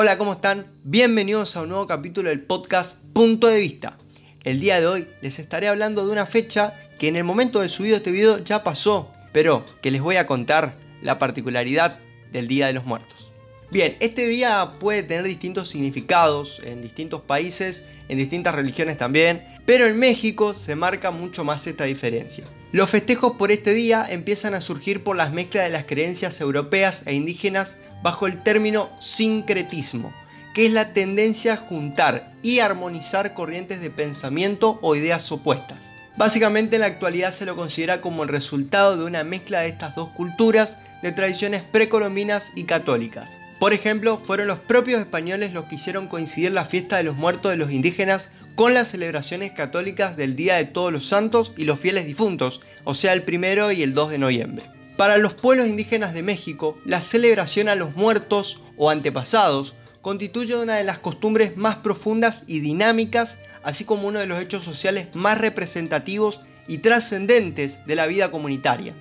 Hola, ¿cómo están? Bienvenidos a un nuevo capítulo del podcast Punto de Vista. El día de hoy les estaré hablando de una fecha que en el momento de subido este video ya pasó, pero que les voy a contar la particularidad del Día de los Muertos. Bien, este día puede tener distintos significados en distintos países, en distintas religiones también, pero en México se marca mucho más esta diferencia. Los festejos por este día empiezan a surgir por las mezclas de las creencias europeas e indígenas bajo el término sincretismo, que es la tendencia a juntar y armonizar corrientes de pensamiento o ideas opuestas. Básicamente en la actualidad se lo considera como el resultado de una mezcla de estas dos culturas de tradiciones precolombinas y católicas. Por ejemplo, fueron los propios españoles los que hicieron coincidir la fiesta de los muertos de los indígenas con las celebraciones católicas del Día de Todos los Santos y los fieles difuntos, o sea, el primero y el 2 de noviembre. Para los pueblos indígenas de México, la celebración a los muertos o antepasados constituye una de las costumbres más profundas y dinámicas, así como uno de los hechos sociales más representativos y trascendentes de la vida comunitaria.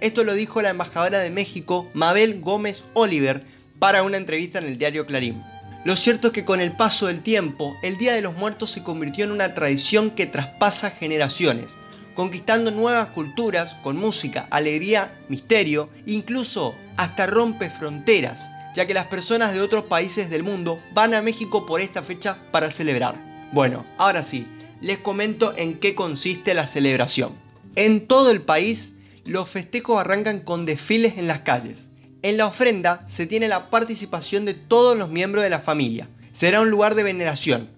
Esto lo dijo la embajadora de México, Mabel Gómez Oliver, para una entrevista en el diario Clarín. Lo cierto es que con el paso del tiempo, el Día de los Muertos se convirtió en una tradición que traspasa generaciones, conquistando nuevas culturas con música, alegría, misterio, incluso hasta rompe fronteras, ya que las personas de otros países del mundo van a México por esta fecha para celebrar. Bueno, ahora sí, les comento en qué consiste la celebración. En todo el país, los festejos arrancan con desfiles en las calles, en la ofrenda se tiene la participación de todos los miembros de la familia. Será un lugar de veneración.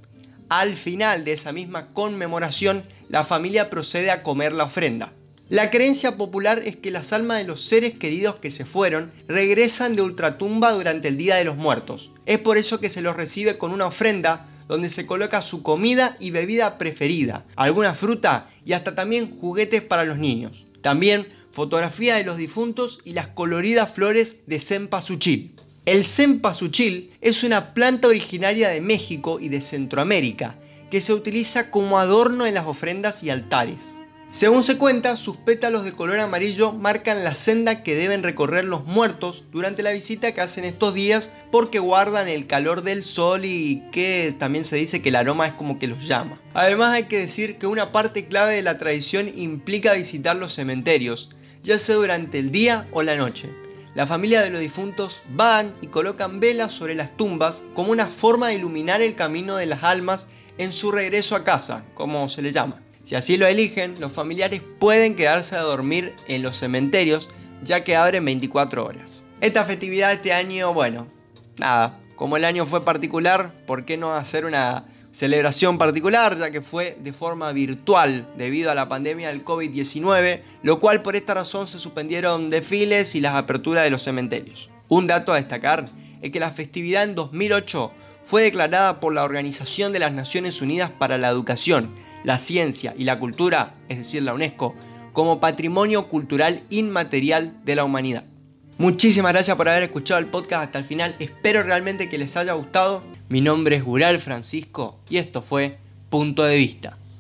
Al final de esa misma conmemoración, la familia procede a comer la ofrenda. La creencia popular es que las almas de los seres queridos que se fueron regresan de ultratumba durante el Día de los Muertos. Es por eso que se los recibe con una ofrenda donde se coloca su comida y bebida preferida, alguna fruta y hasta también juguetes para los niños. También fotografía de los difuntos y las coloridas flores de cempasúchil. El cempasúchil es una planta originaria de México y de Centroamérica que se utiliza como adorno en las ofrendas y altares. Según se cuenta, sus pétalos de color amarillo marcan la senda que deben recorrer los muertos durante la visita que hacen estos días porque guardan el calor del sol y que también se dice que el aroma es como que los llama. Además hay que decir que una parte clave de la tradición implica visitar los cementerios, ya sea durante el día o la noche. La familia de los difuntos van y colocan velas sobre las tumbas como una forma de iluminar el camino de las almas en su regreso a casa, como se le llama. Si así lo eligen, los familiares pueden quedarse a dormir en los cementerios, ya que abren 24 horas. Esta festividad este año, bueno, nada, como el año fue particular, ¿por qué no hacer una celebración particular, ya que fue de forma virtual debido a la pandemia del COVID-19, lo cual por esta razón se suspendieron desfiles y las aperturas de los cementerios. Un dato a destacar es que la festividad en 2008 fue declarada por la Organización de las Naciones Unidas para la Educación la ciencia y la cultura, es decir, la UNESCO, como patrimonio cultural inmaterial de la humanidad. Muchísimas gracias por haber escuchado el podcast hasta el final, espero realmente que les haya gustado. Mi nombre es Gural Francisco y esto fue Punto de Vista.